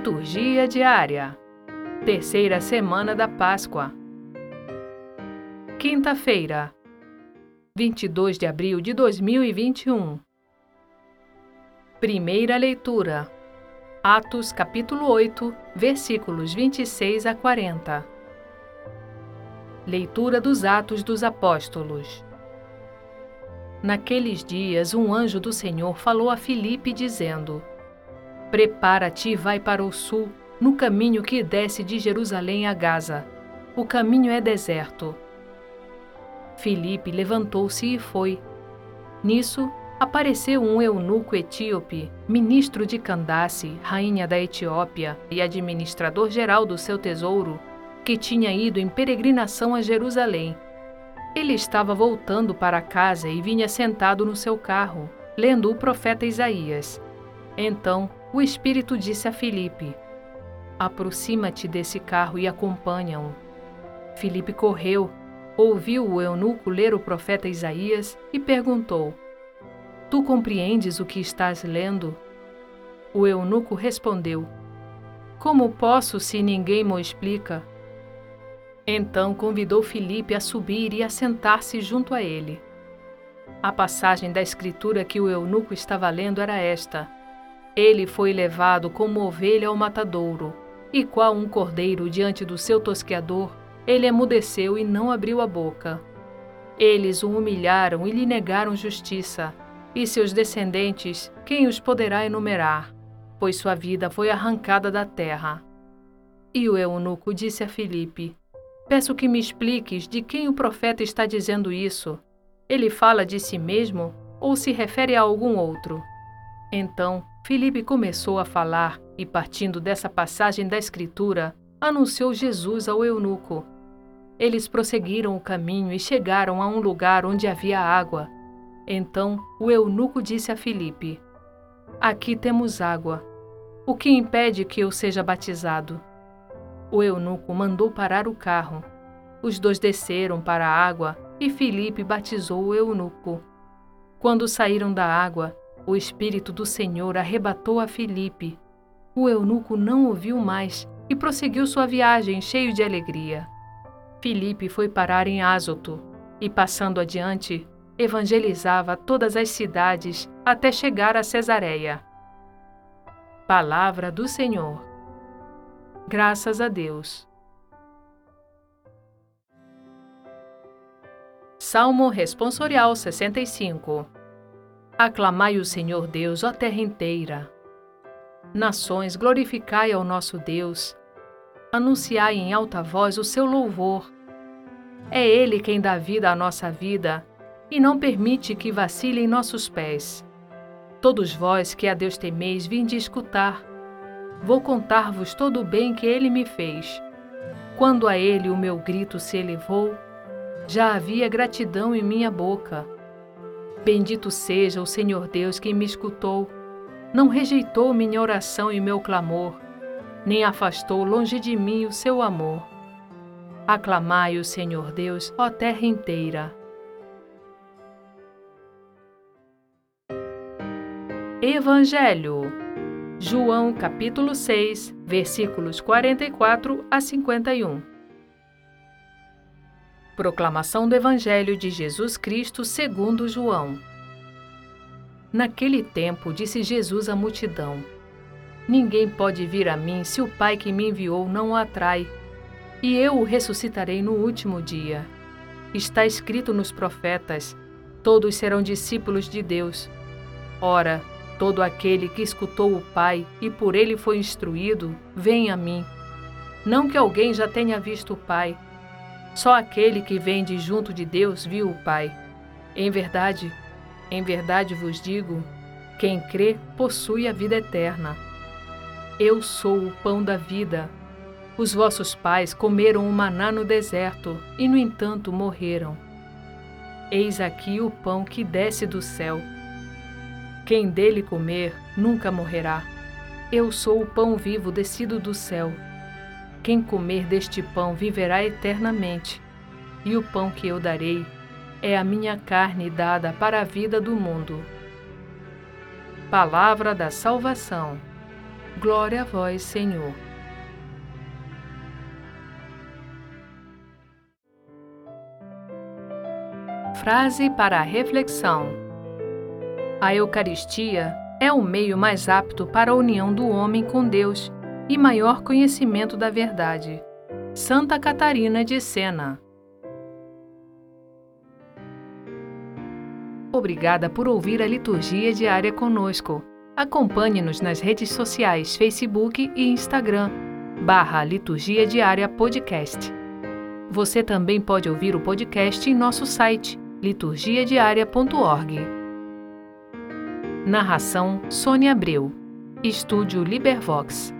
Liturgia diária. Terceira semana da Páscoa. Quinta-feira, 22 de abril de 2021. Primeira leitura. Atos capítulo 8, versículos 26 a 40. Leitura dos Atos dos Apóstolos. Naqueles dias, um anjo do Senhor falou a Filipe, dizendo: Prepara-te e vai para o sul, no caminho que desce de Jerusalém a Gaza. O caminho é deserto. Filipe levantou-se e foi. Nisso, apareceu um eunuco etíope, ministro de Candace, rainha da Etiópia e administrador geral do seu tesouro, que tinha ido em peregrinação a Jerusalém. Ele estava voltando para casa e vinha sentado no seu carro, lendo o profeta Isaías. Então, o Espírito disse a Filipe: Aproxima-te desse carro e acompanha-o. Filipe correu, ouviu o eunuco ler o profeta Isaías e perguntou: Tu compreendes o que estás lendo? O eunuco respondeu: Como posso se ninguém me explica? Então convidou Filipe a subir e a sentar-se junto a ele. A passagem da escritura que o eunuco estava lendo era esta: ele foi levado como ovelha ao matadouro, e qual um cordeiro diante do seu tosqueador, ele emudeceu e não abriu a boca. Eles o humilharam e lhe negaram justiça, e seus descendentes, quem os poderá enumerar? Pois sua vida foi arrancada da terra. E o eunuco disse a Filipe: Peço que me expliques de quem o profeta está dizendo isso. Ele fala de si mesmo ou se refere a algum outro? Então Filipe começou a falar e, partindo dessa passagem da Escritura, anunciou Jesus ao eunuco. Eles prosseguiram o caminho e chegaram a um lugar onde havia água. Então o eunuco disse a Filipe: Aqui temos água. O que impede que eu seja batizado? O eunuco mandou parar o carro. Os dois desceram para a água e Filipe batizou o eunuco. Quando saíram da água, o Espírito do Senhor arrebatou a Filipe. O eunuco não ouviu mais e prosseguiu sua viagem cheio de alegria. Filipe foi parar em Azoto e, passando adiante, evangelizava todas as cidades até chegar a Cesareia. Palavra do Senhor. Graças a Deus. Salmo Responsorial 65 Aclamai o Senhor Deus, ó terra inteira. Nações, glorificai ao nosso Deus. Anunciai em alta voz o seu louvor. É Ele quem dá vida à nossa vida e não permite que vacilem nossos pés. Todos vós que a Deus temeis, vinde escutar. Vou contar-vos todo o bem que Ele me fez. Quando a Ele o meu grito se elevou, já havia gratidão em minha boca Bendito seja o Senhor Deus que me escutou. Não rejeitou minha oração e meu clamor, nem afastou longe de mim o seu amor. Aclamai o Senhor Deus, ó terra inteira. Evangelho João capítulo 6, versículos 44 a 51 Proclamação do Evangelho de Jesus Cristo segundo João. Naquele tempo disse Jesus à multidão: Ninguém pode vir a mim se o Pai que me enviou não o atrai, e eu o ressuscitarei no último dia. Está escrito nos profetas: todos serão discípulos de Deus. Ora, todo aquele que escutou o Pai e por ele foi instruído, vem a mim. Não que alguém já tenha visto o Pai, só aquele que vem de junto de Deus viu o Pai. Em verdade, em verdade vos digo: quem crê possui a vida eterna. Eu sou o pão da vida. Os vossos pais comeram o maná no deserto e, no entanto, morreram. Eis aqui o pão que desce do céu. Quem dele comer nunca morrerá. Eu sou o pão vivo descido do céu. Quem comer deste pão viverá eternamente, e o pão que eu darei é a minha carne dada para a vida do mundo. Palavra da salvação. Glória a vós, Senhor. Frase para a reflexão: A Eucaristia é o meio mais apto para a união do homem com Deus e maior conhecimento da verdade. Santa Catarina de Sena. Obrigada por ouvir a liturgia diária conosco. Acompanhe-nos nas redes sociais Facebook e Instagram, barra Liturgia Diária Podcast. Você também pode ouvir o podcast em nosso site liturgiadiaria.org. Narração Sônia Abreu. Estúdio Libervox.